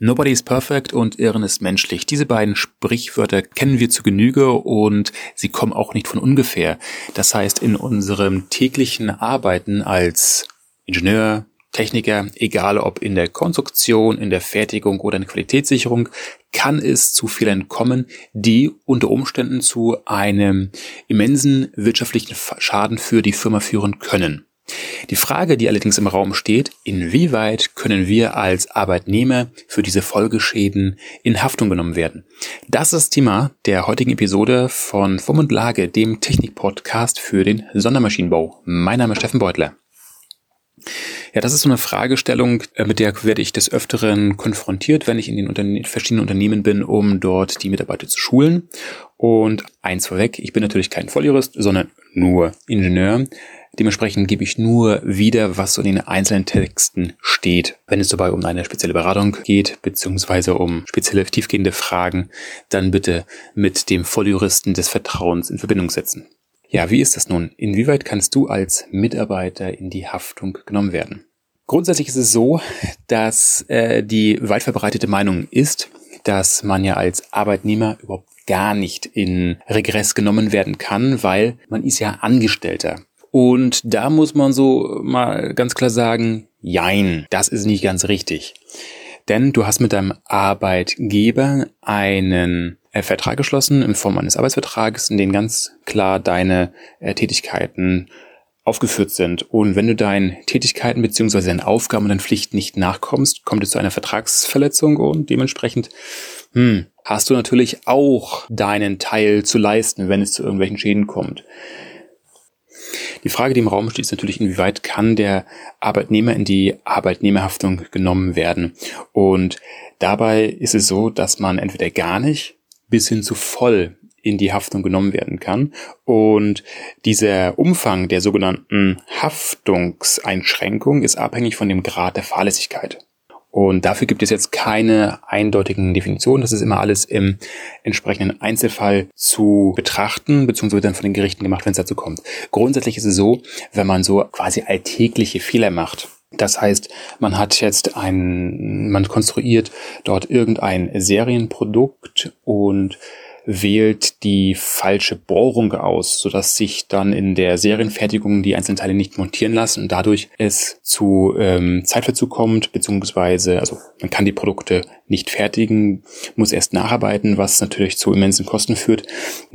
Nobody is perfect und Irren ist menschlich. Diese beiden Sprichwörter kennen wir zu Genüge und sie kommen auch nicht von ungefähr. Das heißt, in unserem täglichen Arbeiten als Ingenieur, Techniker, egal ob in der Konstruktion, in der Fertigung oder in der Qualitätssicherung, kann es zu Fehlern kommen, die unter Umständen zu einem immensen wirtschaftlichen Schaden für die Firma führen können. Die Frage, die allerdings im Raum steht, inwieweit können wir als Arbeitnehmer für diese Folgeschäden in Haftung genommen werden? Das ist das Thema der heutigen Episode von Form und Lage, dem Technik-Podcast für den Sondermaschinenbau. Mein Name ist Steffen Beutler. Ja, das ist so eine Fragestellung, äh, mit der werde ich des Öfteren konfrontiert, wenn ich in den Unterne verschiedenen Unternehmen bin, um dort die Mitarbeiter zu schulen. Und eins vorweg, ich bin natürlich kein Volljurist, sondern nur Ingenieur. Dementsprechend gebe ich nur wieder, was in den einzelnen Texten steht. Wenn es dabei um eine spezielle Beratung geht, beziehungsweise um spezielle tiefgehende Fragen, dann bitte mit dem Volljuristen des Vertrauens in Verbindung setzen. Ja, wie ist das nun? Inwieweit kannst du als Mitarbeiter in die Haftung genommen werden? Grundsätzlich ist es so, dass äh, die weit verbreitete Meinung ist, dass man ja als Arbeitnehmer überhaupt gar nicht in Regress genommen werden kann, weil man ist ja Angestellter. Und da muss man so mal ganz klar sagen, jein, das ist nicht ganz richtig. Denn du hast mit deinem Arbeitgeber einen äh, Vertrag geschlossen in Form eines Arbeitsvertrages, in dem ganz klar deine äh, Tätigkeiten aufgeführt sind. Und wenn du deinen Tätigkeiten beziehungsweise deinen Aufgaben und deinen Pflichten nicht nachkommst, kommt es zu einer Vertragsverletzung und dementsprechend hm, hast du natürlich auch deinen Teil zu leisten, wenn es zu irgendwelchen Schäden kommt. Die Frage, die im Raum steht, ist natürlich, inwieweit kann der Arbeitnehmer in die Arbeitnehmerhaftung genommen werden. Und dabei ist es so, dass man entweder gar nicht bis hin zu voll in die Haftung genommen werden kann. Und dieser Umfang der sogenannten Haftungseinschränkung ist abhängig von dem Grad der Fahrlässigkeit. Und dafür gibt es jetzt keine eindeutigen Definitionen. Das ist immer alles im entsprechenden Einzelfall zu betrachten, beziehungsweise dann von den Gerichten gemacht, wenn es dazu kommt. Grundsätzlich ist es so, wenn man so quasi alltägliche Fehler macht, das heißt, man hat jetzt ein, man konstruiert dort irgendein Serienprodukt und wählt die falsche Bohrung aus, sodass sich dann in der Serienfertigung die einzelnen Teile nicht montieren lassen und dadurch es zu ähm, Zeitverzug kommt, beziehungsweise also man kann die Produkte nicht fertigen, muss erst nacharbeiten, was natürlich zu immensen Kosten führt.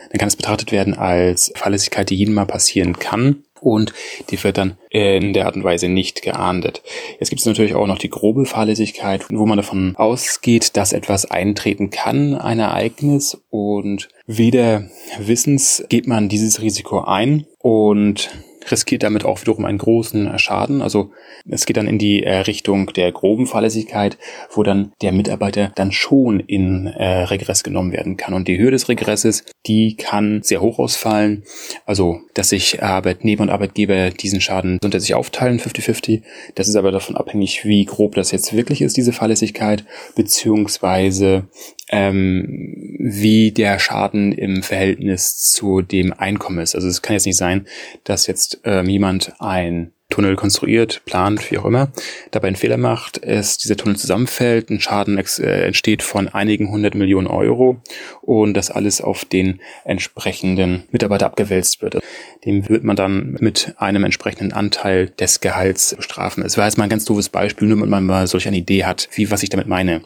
Dann kann es betrachtet werden als Fahrlässigkeit, die jedem mal passieren kann und die wird dann in der Art und Weise nicht geahndet. Jetzt gibt es natürlich auch noch die grobe Fahrlässigkeit, wo man davon ausgeht, dass etwas eintreten kann, ein Ereignis und weder Wissens geht man dieses Risiko ein und riskiert damit auch wiederum einen großen Schaden. Also es geht dann in die äh, Richtung der groben Fahrlässigkeit, wo dann der Mitarbeiter dann schon in äh, Regress genommen werden kann. Und die Höhe des Regresses, die kann sehr hoch ausfallen. Also, dass sich Arbeitnehmer und Arbeitgeber diesen Schaden unter sich aufteilen, 50-50. Das ist aber davon abhängig, wie grob das jetzt wirklich ist, diese Fahrlässigkeit, beziehungsweise ähm, wie der Schaden im Verhältnis zu dem Einkommen ist. Also es kann jetzt nicht sein, dass jetzt ähm, jemand ein Tunnel konstruiert, plant, wie auch immer, dabei einen Fehler macht, es dieser Tunnel zusammenfällt, ein Schaden äh, entsteht von einigen hundert Millionen Euro und das alles auf den entsprechenden Mitarbeiter abgewälzt wird. Dem wird man dann mit einem entsprechenden Anteil des Gehalts bestrafen. Es war jetzt mal ein ganz doofes Beispiel, nur damit man mal solch eine Idee hat, wie was ich damit meine.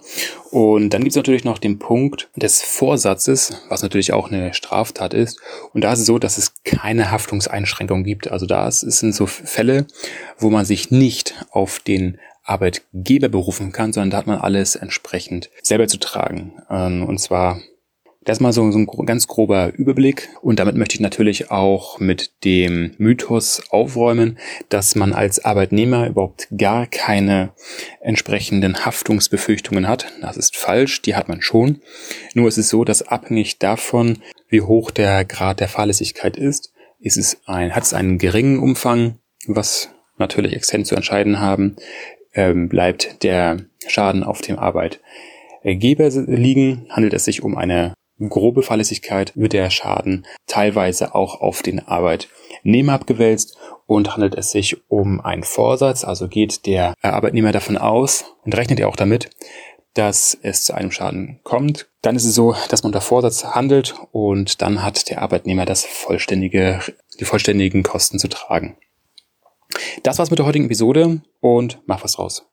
Und dann gibt es natürlich noch den Punkt des Vorsatzes, was natürlich auch eine Straftat ist. Und da ist es so, dass es keine Haftungseinschränkung gibt. Also da sind so Fälle, wo man sich nicht auf den Arbeitgeber berufen kann, sondern da hat man alles entsprechend selber zu tragen. Ähm, und zwar das ist mal so, so ein ganz grober Überblick und damit möchte ich natürlich auch mit dem Mythos aufräumen, dass man als Arbeitnehmer überhaupt gar keine entsprechenden Haftungsbefürchtungen hat. Das ist falsch, die hat man schon. Nur ist es so, dass abhängig davon, wie hoch der Grad der Fahrlässigkeit ist, ist es ein, hat es einen geringen Umfang, was natürlich extern zu entscheiden haben, ähm, bleibt der Schaden auf dem Arbeitgeber liegen, handelt es sich um eine grobe Fahrlässigkeit wird der Schaden teilweise auch auf den Arbeitnehmer abgewälzt und handelt es sich um einen Vorsatz, also geht der Arbeitnehmer davon aus und rechnet er auch damit, dass es zu einem Schaden kommt, dann ist es so, dass man unter Vorsatz handelt und dann hat der Arbeitnehmer das vollständige, die vollständigen Kosten zu tragen. Das war's mit der heutigen Episode und mach was raus.